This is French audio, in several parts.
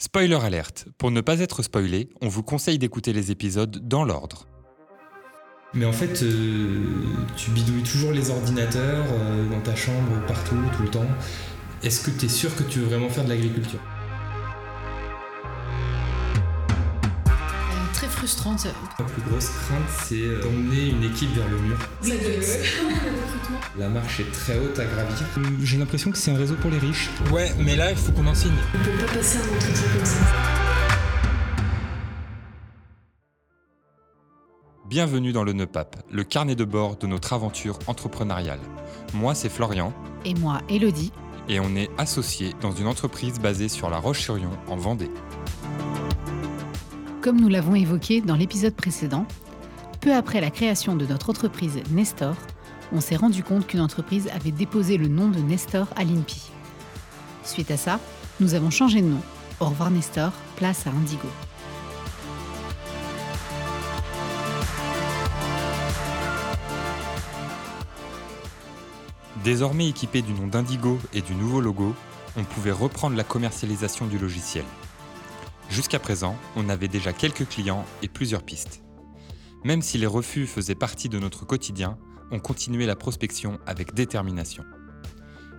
Spoiler alerte, pour ne pas être spoilé, on vous conseille d'écouter les épisodes dans l'ordre. Mais en fait, euh, tu bidouilles toujours les ordinateurs euh, dans ta chambre, partout, tout le temps. Est-ce que tu es sûr que tu veux vraiment faire de l'agriculture? Frustrante. La plus grosse crainte, c'est euh, d'emmener une équipe vers le mur. Ça La marche est très haute à gravir. J'ai l'impression que c'est un réseau pour les riches. Ouais, mais là, il faut qu'on en signe. On peut pas passer un entretien comme ça. Bienvenue dans le NEPAP, le carnet de bord de notre aventure entrepreneuriale. Moi, c'est Florian, Et moi, Elodie, et on est associés dans une entreprise basée sur La Roche-sur-Yon, en Vendée. Comme nous l'avons évoqué dans l'épisode précédent, peu après la création de notre entreprise Nestor, on s'est rendu compte qu'une entreprise avait déposé le nom de Nestor à l'INPI. Suite à ça, nous avons changé de nom. Au revoir Nestor, place à Indigo. Désormais équipé du nom d'Indigo et du nouveau logo, on pouvait reprendre la commercialisation du logiciel. Jusqu'à présent, on avait déjà quelques clients et plusieurs pistes. Même si les refus faisaient partie de notre quotidien, on continuait la prospection avec détermination.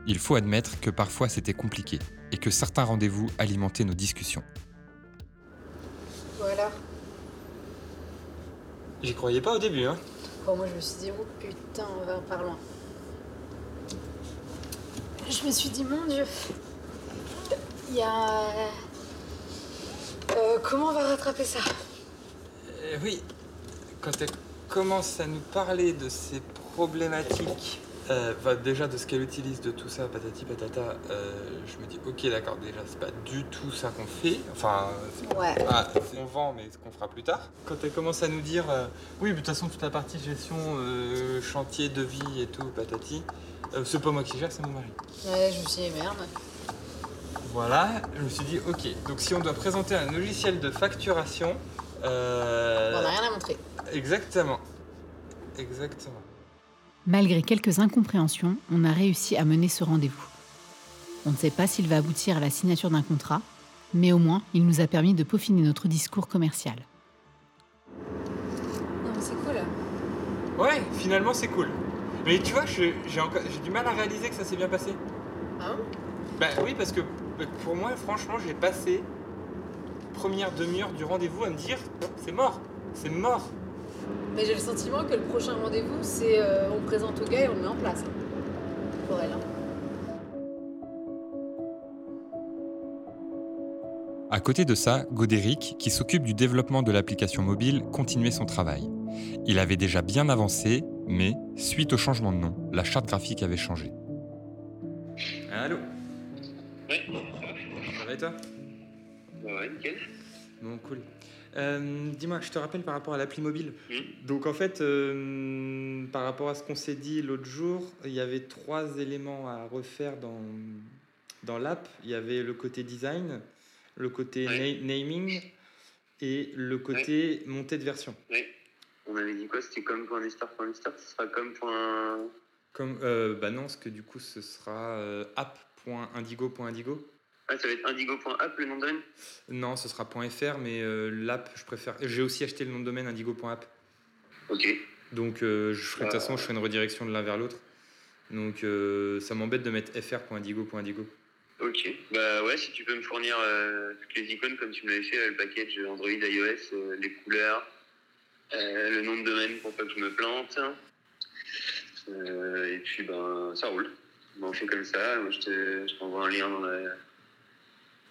Il faut admettre que parfois c'était compliqué et que certains rendez-vous alimentaient nos discussions. Voilà. J'y croyais pas au début, hein. Bon, moi, je me suis dit, oh putain, on va par loin. Je me suis dit, mon Dieu, il y a. Euh, comment on va rattraper ça Euh, oui, quand elle commence à nous parler de ces problématiques, euh, déjà de ce qu'elle utilise, de tout ça, patati patata, je me dis, ok, d'accord, déjà, c'est pas du tout ça qu'on fait. Enfin, c'est- Ouais. ah, on vend, mais ce qu'on fera plus tard. Quand elle commence à nous dire, oui, mais de toute façon, toute la partie gestion, chantier, devis et tout, patati, c'est pas moi qui gère, c'est mon mari. Ouais, je me suis dit, merde. Voilà, je me suis dit, ok, donc si on doit présenter un logiciel de facturation. euh, On n'a rien à montrer. Exactement. Exactement. Malgré quelques incompréhensions, on a réussi à mener ce rendez-vous. On ne sait pas s'il va aboutir à la signature d'un contrat, mais au moins, il nous a permis de peaufiner notre discours commercial. Non, mais c'est cool. Ouais, finalement c'est cool. Mais tu vois, j'ai du mal à réaliser que ça s'est bien passé. Hein Bah oui, parce que pour moi, franchement, j'ai passé première demi-heure du rendez-vous à me dire, c'est mort, c'est mort. Mais j'ai le sentiment que le prochain rendez-vous, c'est euh, on présente au gars et on le met en place. hein. Pour elle. hein. À côté de ça, Godéric, qui s'occupe du développement de l'application mobile, continuait son travail. Il avait déjà bien avancé, mais, suite au changement de nom, la charte graphique avait changé. Allô? Ouais, Ça va et toi? Ouais, nickel. Bon, cool. Euh, Dis-moi, je te rappelle par rapport à l'appli mobile. Mhm. Donc en fait, euh, par rapport à ce qu'on s'est dit l'autre jour, il y avait trois éléments à refaire dans, dans l'app. Il y avait le côté design, le côté Ouais. na- naming et le côté montée de version. On avait dit quoi? C'était comme point Nestor, point Nestor, ce sera comme point. Comme, euh, bah non, parce que du coup, ce sera euh, app.indigo.indigo. Ah, ça va être indigo.app le nom de domaine? Non, ce sera .fr, mais euh, l'app, je préfère. J'ai aussi acheté le nom de domaine indigo.app. Ok. Donc, euh, je ferai, de toute façon, je ferai une redirection de l'un vers l'autre. Donc, euh, ça m'embête de mettre fr.indigo.indigo. Ok. Bah ouais, si tu peux me fournir toutes les icônes comme tu me l'avais fait, le package Android, iOS, les couleurs, le nom de domaine pour pas que je me plante. Et puis, ben, ça roule. Bon, on fait comme ça. Moi, je te- je t'envoie un lien dans la.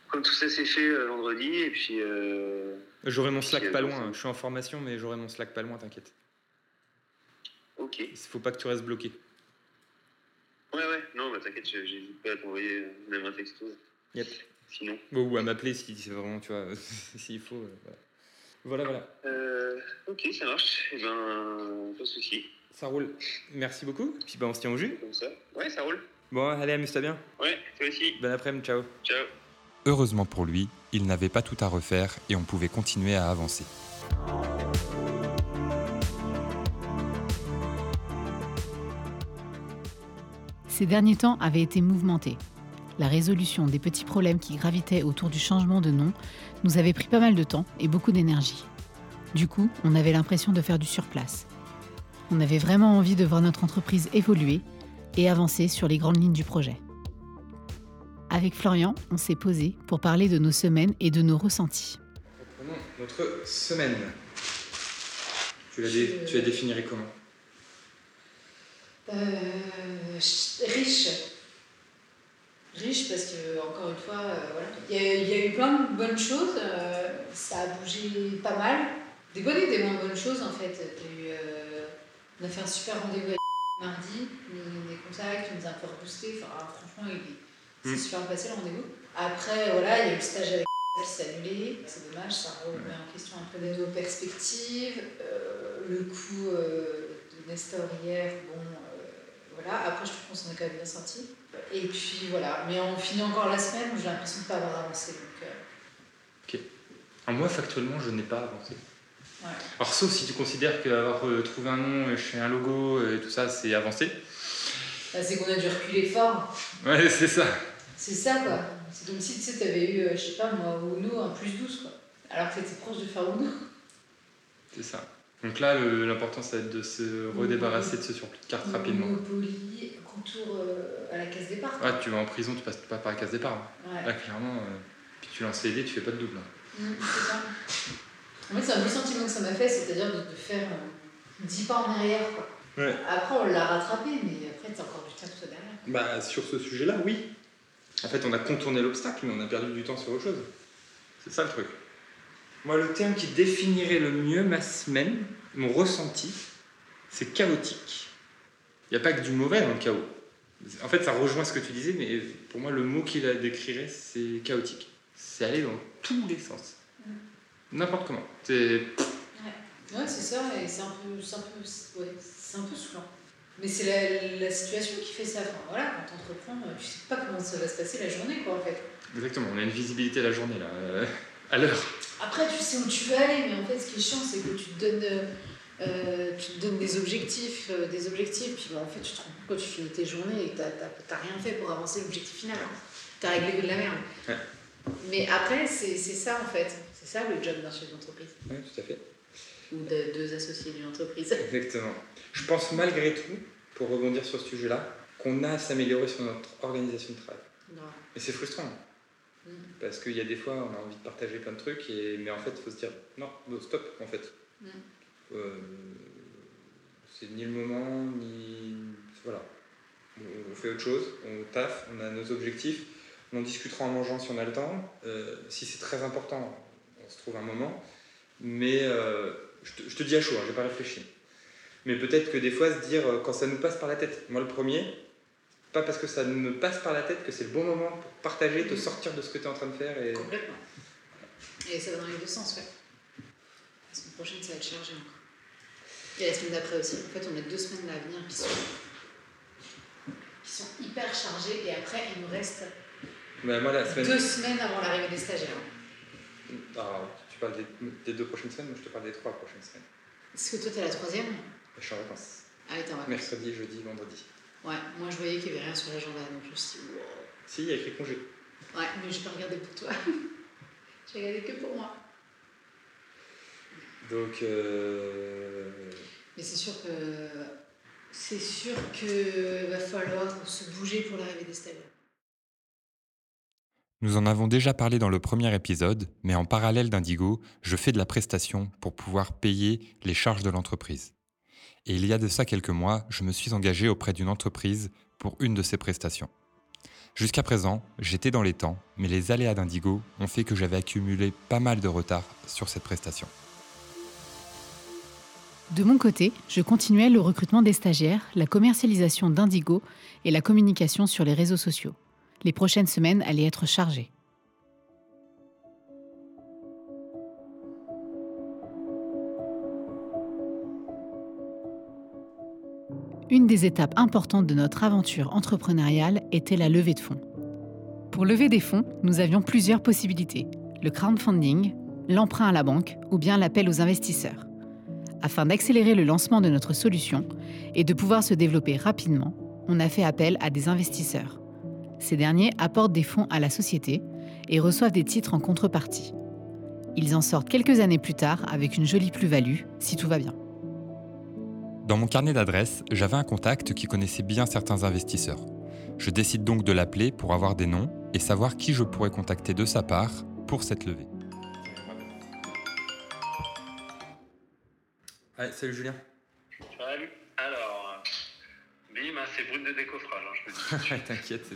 Comme tout ça s'est fait euh, vendredi, et puis. Euh... J'aurai mon Slack euh, pas loin. Je suis en formation, mais j'aurai mon Slack pas loin, t'inquiète. Ok. Il faut pas que tu restes bloqué. Ouais, ouais, non, bah t'inquiète, j'hésite pas à t'envoyer euh, même un texto. Yep. Sinon. Ou à m'appeler si c'est vraiment, tu vois, s'il faut. voilà. voilà, voilà. Euh, ok, ça marche. Eh ben, pas de soucis. Ça roule. Merci beaucoup. Puis, bah, on se tient au jus. Comme ça. Ouais, ça roule. Bon, allez, amuse-toi bien. Ouais, toi aussi. Bon après-midi, ciao. Ciao. Heureusement pour lui, il n'avait pas tout à refaire et on pouvait continuer à avancer. Ces derniers temps avaient été mouvementés. la résolution des petits problèmes qui gravitaient autour du changement de nom nous avait pris pas mal de temps et beaucoup d'énergie. Du coup, on avait l'impression de faire du surplace. On avait vraiment envie de voir notre entreprise évoluer et avancer sur les grandes lignes du projet. Avec Florian, on s'est posé pour parler de nos semaines et de nos ressentis. Reprenons notre semaine. Tu la, dé- tu la définirais comment? Euh, ch- riche. Riche parce que, encore une fois, euh, voilà. il, y a, il y a eu plein de bonnes choses. euh, ça a bougé pas mal. Des bonnes et des moins bonnes choses en fait. Il y a eu, euh, on a fait un super rendez-vous avec mardi. Donné des contacts, il nous a un peu reboosté. Enfin, franchement, il c'est Mm. super passé le rendez-vous. Après, voilà, il y a eu le stage avec qui s'est annulé. C'est dommage, ça remet en question un peu nos perspectives. Euh, le coup euh, de Nestor hier, bon, euh, voilà. Après, je trouve qu'on s'en est quand même bien sorti. Et puis voilà, mais on finit encore la semaine où j'ai l'impression de ne pas avoir avancé. Donc, Alors moi, factuellement, je n'ai pas avancé. Ouais. Alors sauf si tu considères qu'avoir euh, trouvé un nom, chez un logo et tout ça, c'est avancé. Bah, c'est qu'on a dû reculer fort. Ouais, c'est ça. C'est ça, quoi. C'est comme si tu sais, avais eu, euh, je sais pas moi, Uno un plus 12, quoi. Alors que t'étais proche de faire Uno. C'est ça. Donc là, l'important, ça va être de se redébarrasser de ce surplus de cartes rapidement. Monopoly, contour euh, à la case départ. quoi. Ouais, tu vas en prison, tu passes pas par la case départ. Ouais. Là, clairement, euh, puis tu lances les dés, tu fais pas de double. hein. Mm, c'est ça. En fait, c'est un peu le sentiment que ça m'a fait, c'est-à-dire de, de faire euh, 10 pas en arrière. Quoi. Ouais. Après, on l'a rattrapé, mais après, t'as encore du temps tout derrière. Bah, sur ce sujet-là, oui. En fait, on a contourné l'obstacle, mais on a perdu du temps sur autre chose. C'est ça le truc. Moi, le terme qui définirait le mieux ma semaine, mon ressenti, c'est chaotique. Il n'y a pas que du mauvais dans le chaos. En fait, ça rejoint ce que tu disais, mais pour moi, le mot qui la décrirait, c'est chaotique. C'est aller dans tous les sens. N'importe comment. C'est Ouais, c'est ça, et c'est un peu, c'est un peu, ouais, c'est un peu saoulant. Mais c'est la, la situation qui fait ça. Enfin, voilà, quand t'entreprends, euh, tu sais pas comment ça va se passer la journée, quoi, en fait. exactement. On a une visibilité la journée là, euh, à l'heure. Après, tu sais où tu veux aller, mais en fait, ce qui est chiant, c'est que tu te donnes, euh, tu te donnes des objectifs, euh, des objectifs, puis bah, en fait, tu te rends compte quand tu finis tes journées et que t'as- rien fait pour avancer l'objectif final. hein. T'as réglé que de la merde. Ouais. Mais après, c'est ça, en fait. C'est ça le job d'un chef d'entreprise. Oui, tout à fait. Ou de deux associés d'une entreprise. Exactement. Je pense malgré tout, pour rebondir sur ce sujet-là, qu'on a à s'améliorer sur notre organisation de travail. Mais c'est frustrant. Mm. Parce qu'il y a des fois, on a envie de partager plein de trucs, et... mais en fait, il faut se dire non, stop, en fait. Mm. Euh, c'est ni le moment, ni. Voilà. On- On fait autre chose, on taffe, on a nos objectifs. On en discutera en mangeant si on a le temps. Euh, si c'est très important, on se trouve un moment. Mais euh, je, te, je te dis à chaud, hein, j'ai pas réfléchi. Mais peut-être que des fois, se dire euh, quand ça nous passe par la tête. Moi, le premier, pas parce que ça me passe par la tête que c'est le bon moment pour partager, te sortir de ce que tu es en train de faire. Et... Complètement. Et ça va dans les deux sens, ouais. La semaine prochaine, ça va être chargé encore. Et la semaine d'après aussi. En fait, on a deux semaines à venir qui sont, qui sont hyper chargées. Et après, il nous reste Bah, moi, la semaine. deux semaines avant l'arrivée des stagiaires. Alors, tu parles des, des deux prochaines semaines, moi je te parle des trois prochaines semaines. Est-ce que toi, t'es la troisième Je suis en vacances. Ah oui, t'es en vacances. Mercredi, jeudi, vendredi. Ouais, moi, je voyais qu'il n'y avait rien sur l'agenda. Donc, je me suis dit, wow. Si, il y a écrit congé. Ouais, mais je peux regarder pour toi. J'ai regardé que pour moi. Donc, euh, Mais c'est sûr que. C'est sûr que va falloir se bouger pour l'arrivée des stagiaires. Nous en avons déjà parlé dans le premier épisode, mais en parallèle d'Indigo, je fais de la prestation pour pouvoir payer les charges de l'entreprise. Et il y a de ça quelques mois, je me suis engagé auprès d'une entreprise pour une de ces prestations. Jusqu'à présent, j'étais dans les temps, mais les aléas d'Indigo ont fait que j'avais accumulé pas mal de retard sur cette prestation. De mon côté, je continuais le recrutement des stagiaires, la commercialisation d'Indigo et la communication sur les réseaux sociaux. Les prochaines semaines allaient être chargées. Une des étapes importantes de notre aventure entrepreneuriale était la levée de fonds. Pour lever des fonds, nous avions plusieurs possibilités. Le crowdfunding, l'emprunt à la banque ou bien l'appel aux investisseurs. Afin d'accélérer le lancement de notre solution et de pouvoir se développer rapidement, on a fait appel à des investisseurs. Ces derniers apportent des fonds à la société et reçoivent des titres en contrepartie. Ils en sortent quelques années plus tard avec une jolie plus-value, si tout va bien. Dans mon carnet d'adresses, j'avais un contact qui connaissait bien certains investisseurs. Je décide donc de l'appeler pour avoir des noms et savoir qui je pourrais contacter de sa part pour cette levée. Ouais, salut Julien. Salut. Alors, bim, hein, c'est brut de décoffrage, hein, je te dis. T'inquiète.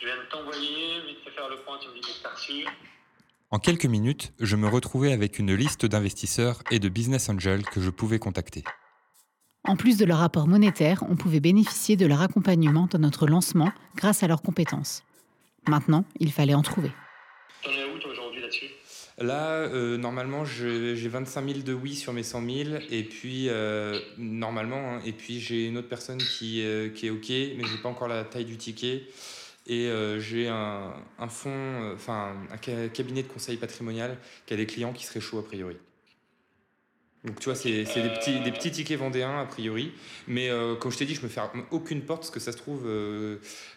Je viens de t'envoyer, vite fait faire le point, tu me dis que t'as reçu. En quelques minutes, je me retrouvais avec une liste d'investisseurs et de business angels que je pouvais contacter. En plus de leur apport monétaire, on pouvait bénéficier de leur accompagnement dans notre lancement grâce à leurs compétences. Maintenant, il fallait en trouver. T'en es où toi aujourd'hui là-dessus? Là, euh, normalement, j'ai 25 000 de oui sur mes 100 000. Et puis, euh, normalement, hein, et puis j'ai une autre personne qui, euh, qui est OK, mais j'ai pas encore la taille du ticket. Et euh, j'ai un, un fonds, euh, enfin, un ca- cabinet de conseil patrimonial qui a des clients qui seraient chauds a priori. Donc, tu vois, c'est des, petits, des petits tickets vendéens a priori. Mais comme je t'ai dit, je me ferme aucune porte parce que ça se trouve,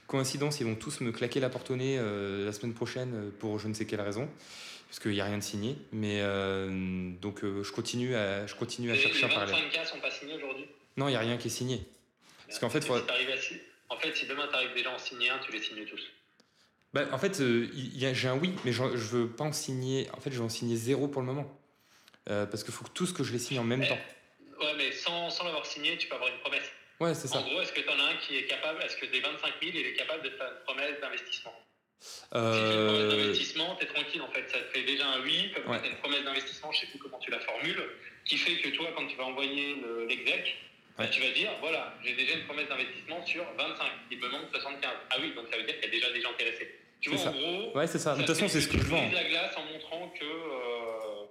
coïncidence, ils vont tous me claquer la porte au nez la semaine prochaine pour je ne sais quelle raison parce qu'il n'y a rien de signé. Mais euh, donc euh, je continue à, je continue à les, chercher les en parallèle. 25K sont pas signés aujourd'hui Non, il n'y a rien qui est signé. Parce qu'en fait, Si faut- En fait, si demain t'arrives déjà à en signer un, tu les signes tous. Bah, en fait, euh, j'ai un oui, mais je veux pas en signer. En fait, je vais en signer zéro pour le moment. Parce qu'il faut que tous que je les signe en même Eh, temps. Ouais, mais sans, sans l'avoir signé, tu peux avoir une promesse. Ouais, c'est En ça. gros, est-ce que t'en as un qui est capable, est-ce que des 25 000, il est capable de faire une promesse d'investissement? Si tu une promesse Euh, d'investissement, t'es tranquille en fait. Ça te fait déjà un oui, comme Ouais. t'as une promesse d'investissement, je sais plus comment tu la formules, qui fait que toi, quand tu vas envoyer le- l'exec, bah, Ouais. tu vas dire voilà, j'ai déjà une promesse d'investissement sur 25, il me manque 75. Ah oui, donc ça veut dire qu'il y a déjà des gens intéressés. Tu vois, ça. en gros, ouais, c'est ça. De toute façon, c'est ce que je tu vends. la glace en montrant que, euh,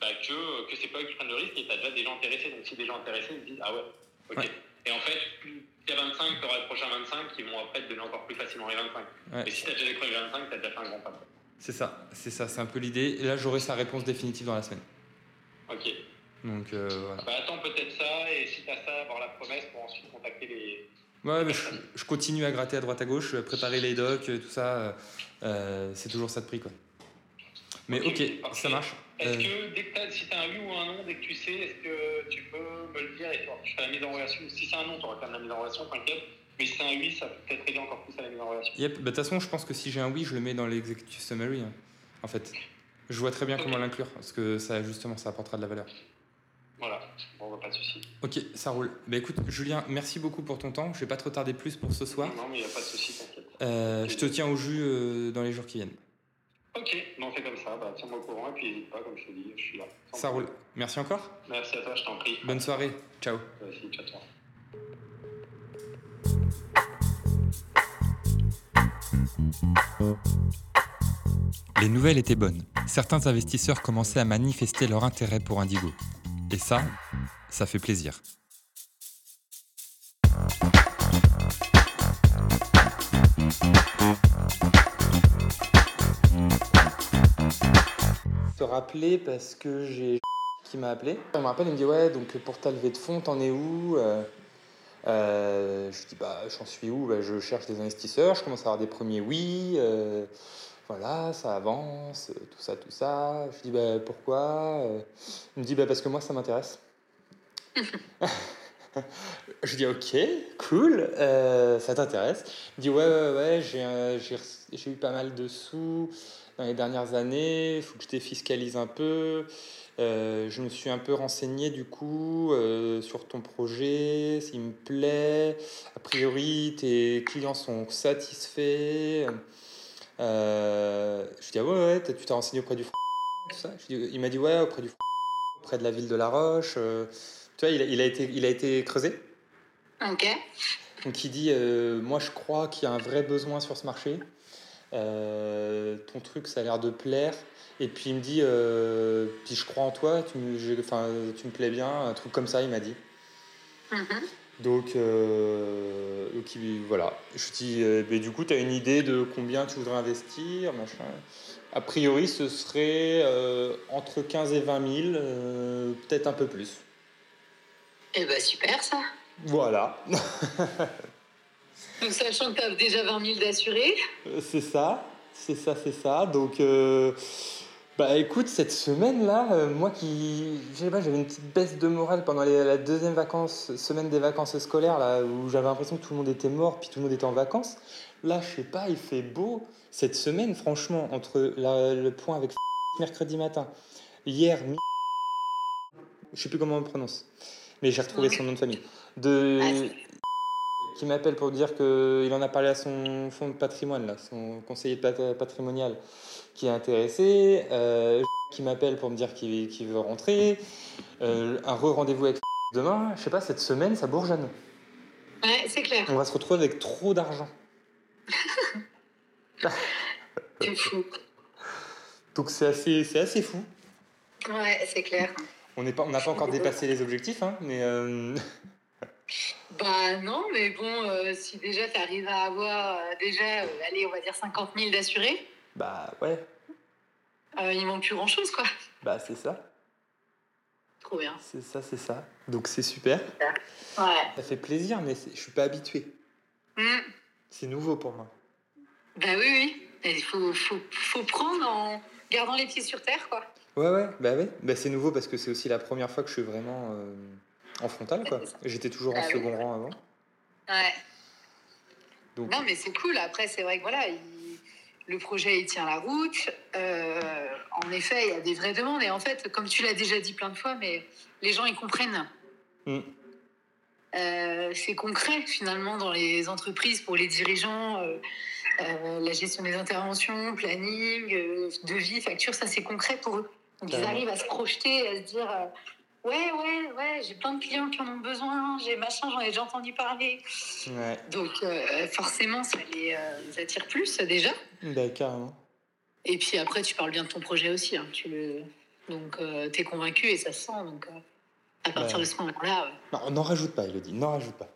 bah, que, que c'est pas eux qui prennent le risque et tu as déjà des gens intéressés. Donc si des gens intéressés, ils se disent Ah ouais, ok. Ouais. Et en fait, plus a 25, tu auras le prochain 25 qui vont après te donner encore plus facilement les 25. Ouais. Et si tu as déjà les premiers 25, tu as déjà fait un grand pas. C'est ça, c'est ça, c'est un peu l'idée. Et là, j'aurai sa réponse définitive dans la semaine. Ok. Donc euh, voilà. Bah, attends peut-être ça et si tu as ça, avoir la promesse pour ensuite contacter les. Ouais, mais je, je continue à gratter à droite à gauche, euh, préparer les docs, euh, tout ça. euh, c'est toujours ça de prix, quoi. Mais Ok, ça marche. Est-ce Euh, que dès que t'as, si tu as un oui ou un non, dès que tu sais, est-ce que tu peux me le dire et toi, je fais la mise en relation Si c'est un non, tu auras quand même la mise en relation, t'inquiète. Mais si c'est un oui, ça peut peut-être aider encore plus à la mise en relation. Yep, bah, de toute façon, je pense que si j'ai un oui, je le mets dans l'executive summary. hein, en fait, je vois très bien comment l'inclure parce que ça, justement, ça apportera de la valeur. Voilà, bon, bah, pas de souci. Ok, ça roule. Bah écoute, Julien, merci beaucoup pour ton temps. Je vais pas te retarder plus pour ce soir. Non, mais il n'y a pas de souci, t'inquiète. Euh, je te tiens au jus euh, dans les jours qui viennent. Ok, bon, on fait comme ça, bah, tiens-moi au courant et puis n'hésite pas, comme je te dis, je suis là. Sans Ça roule. problème. Merci encore. Merci à toi, je t'en prie. Bonne soirée. Ciao. Aussi, ciao, ciao. Les nouvelles étaient bonnes. Certains investisseurs commençaient à manifester leur intérêt pour Indigo. Et ça, ça fait plaisir. Te rappeler parce que j'ai qui m'a appelé. Il me rappelle, il me dit ouais donc pour ta levée de fonds t'en es où Euh, euh, Je dis bah j'en suis où Bah, Je cherche des investisseurs, je commence à avoir des premiers oui. euh, voilà, ça avance, euh, tout ça, tout ça. Je dis bah pourquoi Il me dit bah parce que moi ça m'intéresse. je dis ok, cool, ça t'intéresse. Il dit ouais ouais ouais, j'ai j'ai eu pas mal de sous dans les dernières années, il faut que je défiscalise un peu. Euh, je me suis un peu renseigné du coup euh, sur ton projet, s'il me plaît. A priori, tes clients sont satisfaits. Euh, je dis ah ouais, ouais tu t'es renseigné auprès du tout ça. Je dis- il m'a dit ouais auprès du auprès de la ville de La Roche. euh, tu vois, il a, il a été, il a été creusé. Ok. Donc il dit, euh, moi je crois qu'il y a un vrai besoin sur ce marché. Euh, ton truc, ça a l'air de plaire. Et puis il me dit, euh, puis je crois en toi, tu me, enfin, tu me plais bien, un truc comme ça, il m'a dit. Mhm. Donc, euh, donc il- voilà. Je dis, euh, mais du coup, tu as une idée de combien tu voudrais investir, machin. A priori, ce serait entre 15 et 20 000, euh, peut-être un peu plus. Eh ben super ça. Voilà. Donc, sachant que tu as déjà 20 000 d'assurés. C'est ça, c'est ça, c'est ça. Donc, euh, bah écoute, cette semaine-là, euh, moi qui, je sais pas, j'avais une petite baisse de morale pendant les- la deuxième vacances, semaine des vacances scolaires, là, où j'avais l'impression que tout le monde était mort, puis tout le monde était en vacances. Là, je sais pas, il fait beau. Cette semaine, franchement, entre la- le point avec mercredi matin, hier, je sais plus comment on le prononce, mais j'ai retrouvé son nom de famille. De, Ah, qui m'appelle pour dire qu'il en a parlé à son fonds de patrimoine, là, son conseiller patrimonial qui est intéressé, euh, qui m'appelle pour me dire qu'il veut rentrer, euh, un re-rendez-vous avec demain, je sais pas, cette semaine, ça bourgeonne. Ouais, c'est clair. On va se retrouver avec trop d'argent. C'est fou. Donc c'est assez, c'est assez fou. Ouais, c'est clair. On n'est pas, on n'a pas encore dépassé les objectifs, hein, mais euh, Bah non, mais bon, euh, si déjà tu arrives à avoir euh, déjà, euh, allez, on va dire 50 000 d'assurés, bah ouais, il manque plus grand-chose, quoi. bah c'est ça, Trop bien. c'est ça, c'est ça. Donc c'est super. Ouais. Ça fait plaisir, mais je suis pas habitué. Mm. C'est nouveau pour moi. Bah oui, oui. Il faut, faut, faut prendre en gardant les pieds sur terre, quoi. Ouais, ouais, bah ouais. Bah, c'est nouveau parce que c'est aussi la première fois que je suis vraiment en frontal, quoi. J'étais toujours en Ah oui. second rang avant. Ouais. Donc, Non, mais c'est cool. Après, c'est vrai que voilà, il- le projet, il tient la route. Euh, en effet, il y a des vraies demandes. Et en fait, comme tu l'as déjà dit plein de fois, mais les gens, ils comprennent. Mm. Euh, c'est concret, finalement, dans les entreprises, pour les dirigeants. euh, euh, la gestion des interventions, planning, devis, facture, ça, c'est concret pour eux. Donc, ils arrivent à se projeter, à se dire... euh, Ouais, ouais, ouais, j'ai plein de clients qui en ont besoin, j'ai machin, j'en ai déjà entendu parler. ouais, Donc euh, forcément, ça les, euh, les attire plus déjà. bah, carrément. Et puis après, tu parles bien de ton projet aussi. hein. Tu le... Donc tu es convaincu et ça se sent. Donc euh, à partir Ouais. de ce moment-là... euh, Non, n'en rajoute pas, Elodie, n'en rajoute pas.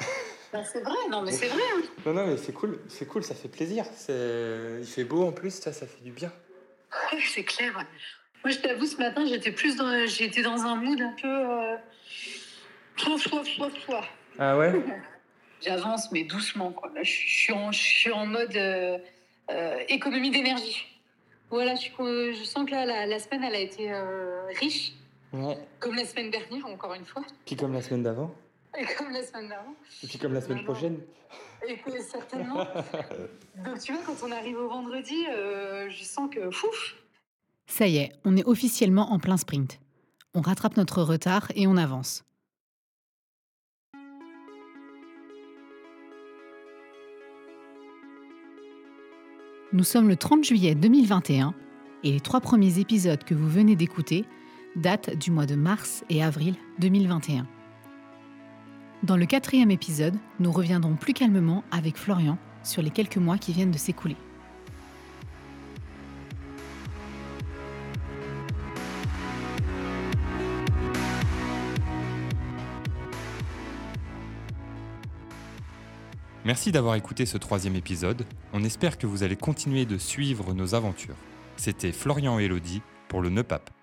bah, c'est vrai, non mais c'est vrai. hein. Non, non, mais c'est cool, c'est cool, ça fait plaisir. C'est... Il fait beau en plus, ça, ça fait du bien. Ouais, c'est clair. Moi, je t'avoue, ce matin, j'étais plus dans, j'étais dans un mood un peu... Euh... Soif, soif, soif. Ah ouais? J'avance, mais doucement. Quoi. Là, je, suis en, je suis en mode euh, euh, économie d'énergie. Voilà, je, sens que là, la, la semaine, elle a été euh, riche, Ouais. comme la semaine dernière, encore une fois, Puis comme la semaine d'avant, et comme la semaine d'avant, et puis comme la semaine prochaine. et que certainement. Donc, tu vois, quand on arrive au vendredi, euh, je sens que fouf, Ça y est, on est officiellement en plein sprint. On rattrape notre retard et on avance. Nous sommes le 30 juillet 2021 et les trois premiers épisodes que vous venez d'écouter datent du mois de mars et avril 2021. Dans le quatrième épisode, nous reviendrons plus calmement avec Florian sur les quelques mois qui viennent de s'écouler. Merci d'avoir écouté ce troisième épisode. On espère que vous allez continuer de suivre nos aventures. C'était Florian et Elodie pour le NEPAP.